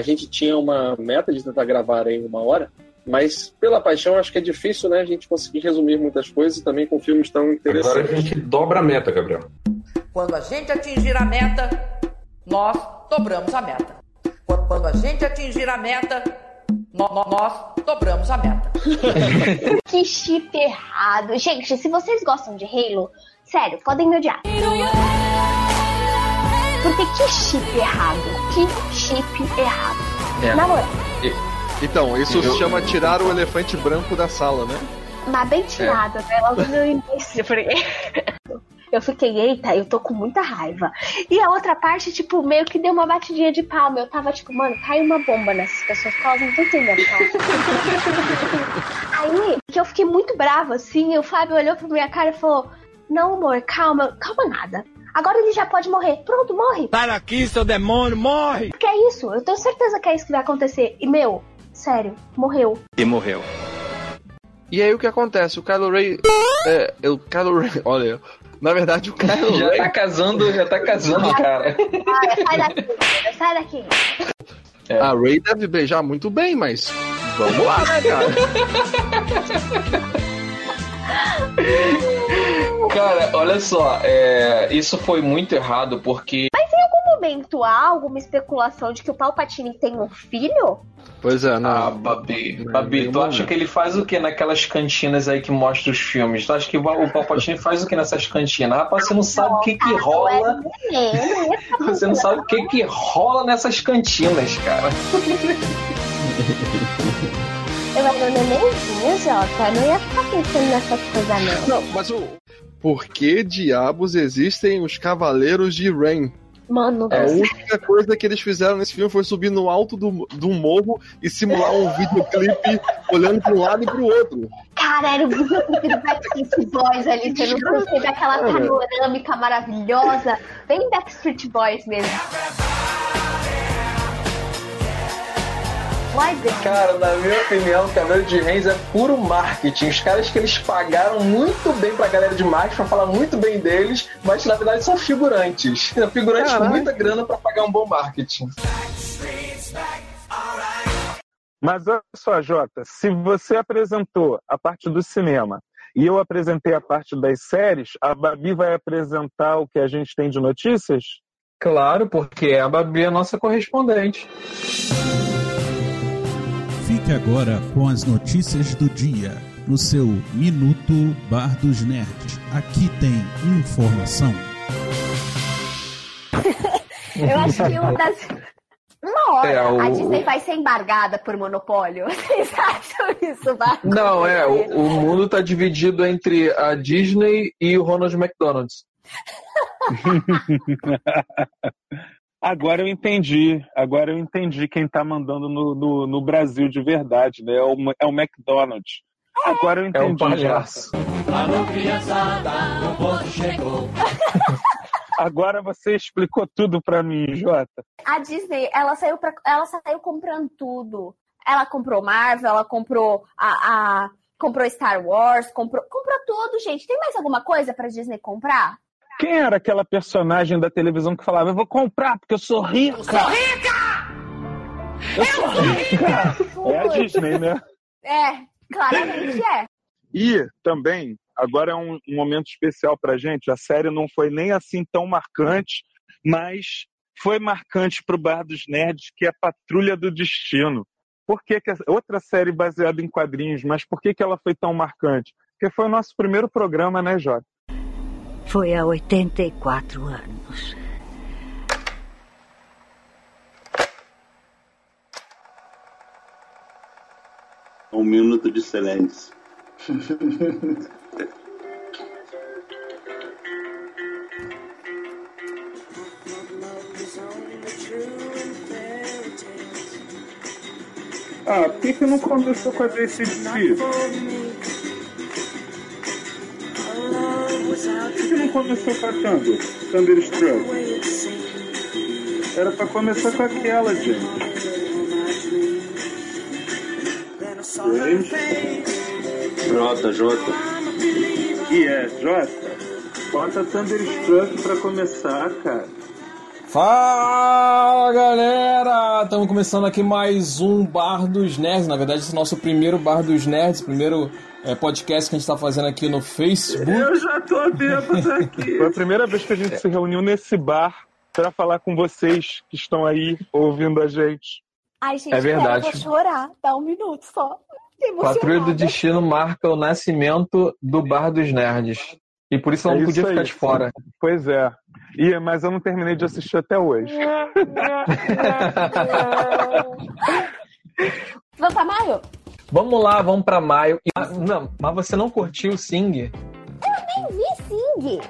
a gente tinha uma meta de tentar gravar em uma hora, mas pela paixão acho que é difícil, né, a gente conseguir resumir muitas coisas e também com filmes tão interessantes. Agora a gente dobra a meta, Gabriel. Quando a gente atingir a meta, nós dobramos a meta. Quando, quando a gente atingir a meta, no, no, nós dobramos a meta. que chip errado. Gente, se vocês gostam de Halo, sério, podem me odiar. Que chip errado. Que chip errado. É. Na moral. Então, isso eu... se chama tirar o elefante branco da sala, né? Mas bem tirado, é. né? Logo no início, porque... Eu fiquei, eita, eu tô com muita raiva. E a outra parte, tipo, meio que deu uma batidinha de palma. Eu tava tipo, mano, caiu uma bomba nessas pessoas, porque elas não estão entendendo, tá? Aí, que eu fiquei muito brava, assim, o Fábio olhou pra minha cara e falou: Não, amor, calma, calma nada. Agora ele já pode morrer. Pronto, morre. Sai daqui, seu demônio, morre! Que é isso? Eu tenho certeza que é isso que vai acontecer. E, meu, sério, morreu. E morreu. E aí o que acontece? O Kylo Ray. É, o Kylo Ray. Olha, na verdade, o Kylo já Ray... tá casando, já tá casando, cara. Sai daqui, sai daqui. É. A Ray deve beijar muito bem, mas vamos lá, né, cara? cara, olha só, é, isso foi muito errado porque. Mas em algum momento há alguma especulação de que o Palpatine tem um filho? Pois é, não. Ah, Babi. Babi, tu acha que ele faz o que naquelas cantinas aí que mostra os filmes? Tu acha que o Palpatine faz o que nessas cantinas? Rapaz, você não sabe o que que rola. Você não sabe o que que rola nessas cantinas, cara. Eu era um nenenzinho, Jota. Não ia ficar pensando nessas coisas, não. Não, mas o. Por que diabos existem os Cavaleiros de Rain? Mano, a única coisa que eles fizeram nesse filme foi subir no alto do, do morro e simular um videoclipe olhando para um lado e para o outro. Cara, era o videoclipe do Backstreet Boys ali, você não percebe aquela panorâmica maravilhosa, bem Backstreet Boys mesmo. Cara, na minha opinião, o cabelo de Reis é puro marketing. Os caras que eles pagaram muito bem pra galera de marketing pra falar muito bem deles, mas na verdade são figurantes. Figurantes com muita grana para pagar um bom marketing. Mas olha só, Jota, se você apresentou a parte do cinema e eu apresentei a parte das séries, a Babi vai apresentar o que a gente tem de notícias? Claro, porque a Babi é a nossa correspondente. Fique agora com as notícias do dia no seu Minuto Bar dos Nerds. Aqui tem informação. Eu acho que uma das. Uma hora é, o... a Disney vai ser embargada por monopólio. Vocês acham isso? Vai Não, é. O, o mundo está dividido entre a Disney e o Ronald McDonald's. Agora eu entendi. Agora eu entendi quem está mandando no, no, no, Brasil de verdade, né? É o, é o McDonald's. Agora eu entendi. É um palhaço. Alô, criançada, o povo chegou. Agora você explicou tudo para mim, Jota. A Disney, ela saiu, pra, ela saiu comprando tudo. Ela comprou Marvel, ela comprou a, a comprou Star Wars, comprou, comprou tudo, gente. Tem mais alguma coisa para Disney comprar? Quem era aquela personagem da televisão que falava: Eu vou comprar porque eu sou rica? Eu sou rica! Eu, eu sou rica! rica! É a Disney, né? É, claramente é. E também, agora é um, um momento especial pra gente. A série não foi nem assim tão marcante, mas foi marcante pro Bar dos Nerds, que é Patrulha do Destino. Por que, que outra série baseada em quadrinhos, mas por que, que ela foi tão marcante? Porque foi o nosso primeiro programa, né, Jota? Foi há 84 anos. Um minuto de silêncio. ah, por que, que não começou com a desse Por que não começou cantando Thunderstruck? Era pra começar com aquela, gente. Jota, Jota. E é, Jota. Bota Thunderstruck pra começar, cara. Fala galera! Estamos começando aqui mais um Bar dos Nerds. Na verdade, esse é o nosso primeiro Bar dos Nerds, primeiro é, podcast que a gente está fazendo aqui no Facebook. Eu já tô bêbado aqui. Foi a primeira vez que a gente se reuniu nesse bar para falar com vocês que estão aí ouvindo a gente. Ai, gente, É verdade. eu vou chorar. Dá um minuto só. Patrulha do. Destino marca o nascimento do Bar dos Nerds. E por isso ela não É podia ficar aí. de fora. Pois é. E, mas eu não terminei de assistir até hoje. Vamos pra maio? Vamos lá, vamos pra maio. E- ah, não, mas você não curtiu o Sing? Nem vi Sing.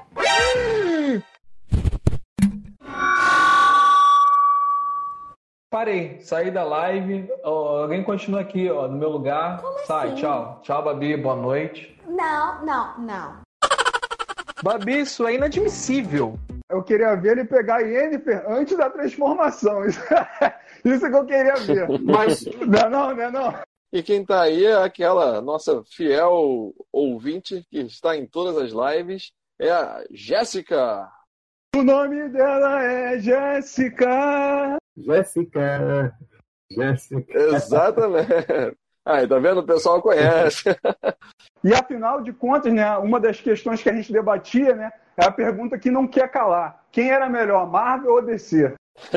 Parei, saí da live. Ó, alguém continua aqui, ó, no meu lugar. Sai, assim? tchau. Tchau, Babi, boa noite. Não, não, não. Babi, isso é inadmissível. Eu queria ver ele pegar a Yennefer antes da transformação. Isso, isso que eu queria ver. Mas- Não, não, não, não. E quem tá aí é aquela nossa fiel ouvinte que está em todas as lives, é a Jéssica. O nome dela é Jéssica. Jéssica. Jéssica. Exatamente. Aí, tá vendo? O pessoal conhece. E afinal de contas, né, uma das questões que a gente debatia, né, é a pergunta que não quer calar. Quem era melhor, Marvel ou DC?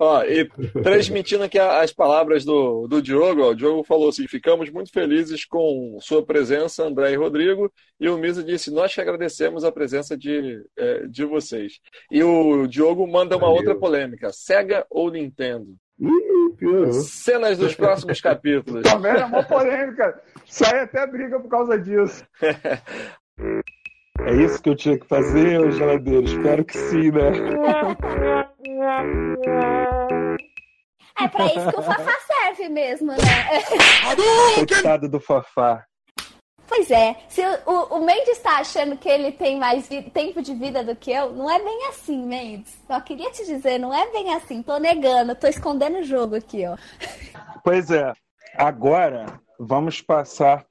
Ó, e transmitindo aqui as palavras do, do Diogo, ó, o Diogo falou assim: ficamos muito felizes com sua presença, André e Rodrigo. E o Misa disse: nós que agradecemos a presença de, eh, de vocês. E o Diogo manda uma Valeu. outra polêmica: Sega ou Nintendo? Ih, piorou. Cenas dos próximos capítulos. Também é uma polêmica. Sai até briga por causa disso. É isso que eu tinha que fazer, ô geladeiro? Espero que sim, né? É pra isso que o Fafá serve mesmo, né? Coitado do Fafá. Pois é, se o, o, Mendes tá achando que ele tem mais tempo de vida do que eu, não é bem assim, Mendes. Só queria te dizer, não é bem assim. Tô negando, tô escondendo o jogo aqui, ó. Pois é. Agora vamos passar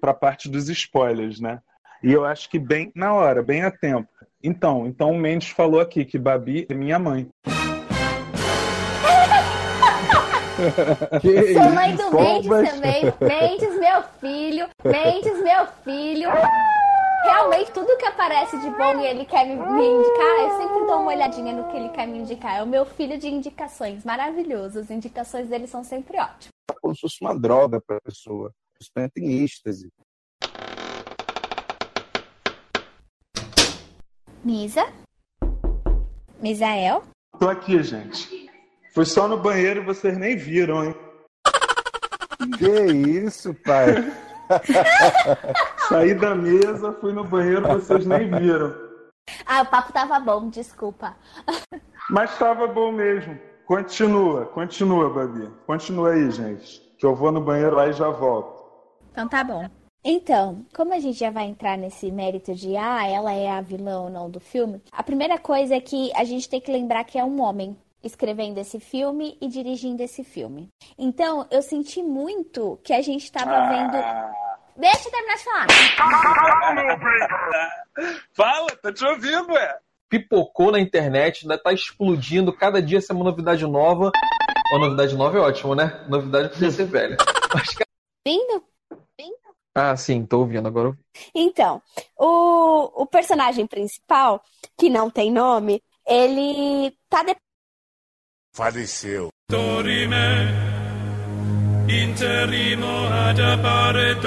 para a parte dos spoilers, né? E eu acho que bem na hora, bem a tempo. Então, então o Mendes falou aqui que Babi é minha mãe. Que Sou mãe do Mendes também. Mendes, meu filho. Mendes, meu filho. Realmente, tudo que aparece de bom e ele quer me, me indicar, eu sempre dou uma olhadinha no que ele quer me indicar. É o meu filho de indicações. Maravilhoso. As indicações dele são sempre ótimas. Como se fosse uma droga para a pessoa. Entra em êxtase. Misa? Misael? Tô aqui, gente. Fui só no banheiro e vocês nem viram, hein? Que isso, pai? Saí da mesa, fui no banheiro, vocês nem viram. Ah, o papo tava bom, desculpa. Mas estava bom mesmo. Continua, continua, Babi. Continua aí, gente. Que eu vou no banheiro lá e já volto. Então tá bom. Então, como a gente já vai entrar nesse mérito de ah, ela é a vilã ou não do filme, a primeira coisa é que a gente tem que lembrar que é um homem escrevendo esse filme e dirigindo esse filme. Então, eu senti muito que a gente tava vendo. Deixa eu terminar de falar. Fala, tá te ouvindo, ué. Pipocou na internet, ainda tá explodindo. Cada dia sai uma novidade nova. Uma novidade nova é ótimo, né? Novidade podia ser velha. Mas, cara- Vindo? Ah, sim, tô ouvindo agora. eu- Então, o, o personagem principal, que não tem nome, ele tá de... Faleceu. Dorime, interrimo ad appare.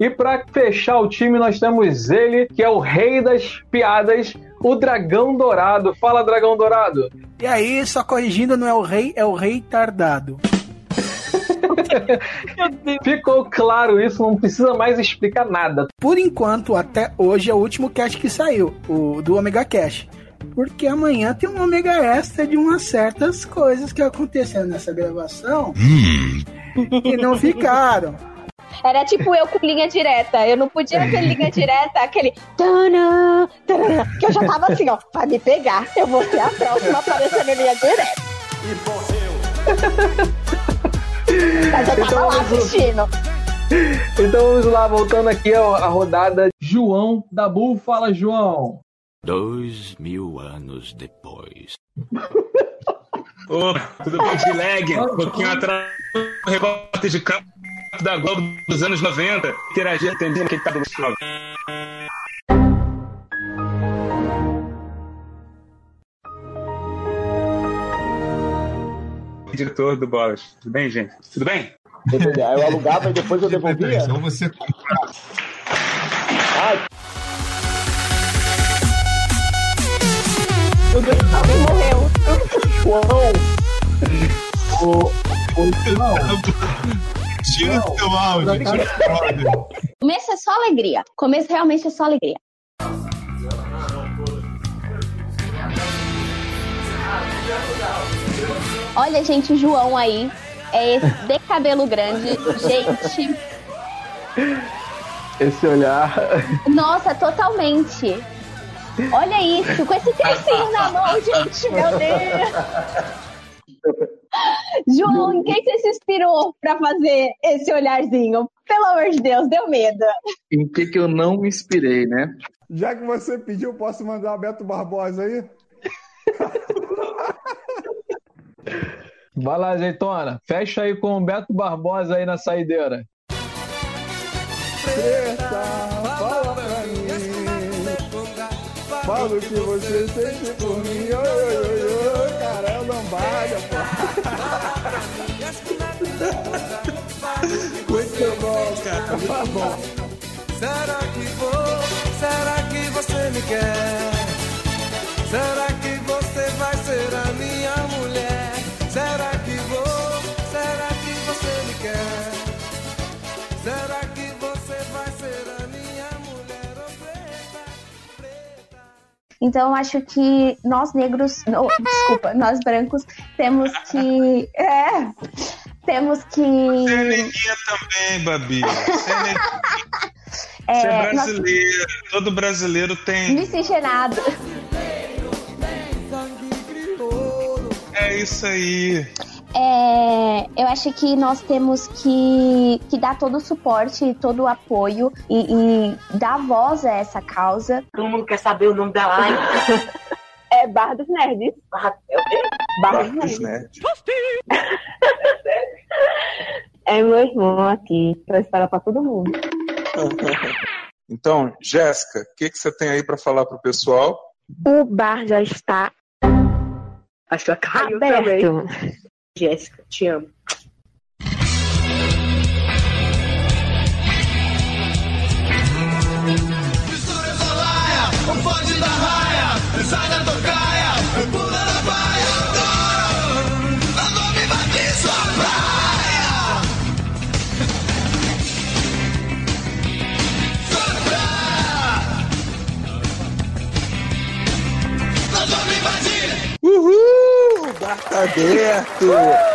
E pra fechar o time, nós temos ele, que é o rei das piadas, o Dragão Dourado. Fala, Dragão Dourado. E aí, só corrigindo, não é o rei, é o rei tardado. Ficou claro isso, não precisa mais explicar nada. Por enquanto, até hoje é o último cast que saiu, o do Omega Cash. Porque amanhã tem um Omega Extra de umas certas coisas que aconteceram nessa gravação e não ficaram. Era tipo eu com linha direta. Eu não podia ter linha direta, aquele. Tanã, tanã, que eu já tava assim, ó. Vai me pegar. Eu vou ser a próxima a aparecer na linha direta. Mas eu tava Então, lá assistindo. Então vamos lá, voltando aqui a, a rodada João Dabu. Fala, João. Dois mil anos depois. Ô, tudo bem de lag? Um pouquinho atrás, o repórter de campo da Globo dos anos 90, interagir, atendendo quem tá do lado. Diretor do Bolas. Tudo bem, gente? Tudo bem? Aí eu alugava e depois eu devolvia? Então você comprar. Gustavo morreu. João! O, o, Tira o seu áudio, tira o seu áudio. Começo é só alegria. Começo realmente é só alegria. Olha, gente, o João aí. É esse de cabelo grande. Gente, esse olhar. nossa, totalmente. Olha isso, com esse tercinho na mão, gente, meu Deus. João, em quem você se inspirou pra fazer esse olharzinho? Pelo amor de Deus, deu medo. Em que que eu não me inspirei, né? Já que você pediu, posso mandar o Beto Barbosa aí? Vai lá, azeitona. Fecha aí com o Beto Barbosa aí na saideira. Preta, Fala o que você sente por mim. Oi, oi, oi, oi, cara, é lambada, pô. Muito bom, cara. Tá bom. Será que vou? Então, eu acho que nós negros, não, desculpa, nós brancos, temos que. É. Temos que. Você é neguinha também, Babi. Você é, neguinha. Você é É, nós- brasileiro. Todo brasileiro tem. miscigenado. É isso aí. É, eu acho que nós temos que, que dar todo o suporte, e todo o apoio e, e dar voz a essa causa. Todo mundo quer saber o nome da live. É Barra dos Nerds. Barra, é o quê? Barra Barra dos Nerds. É meu irmão aqui, pra esperar pra todo mundo. Então, Jéssica, o que, que você tem aí para falar pro pessoal? O bar já está Acho que caiu aberto. também. Jéssica, te amo. Nós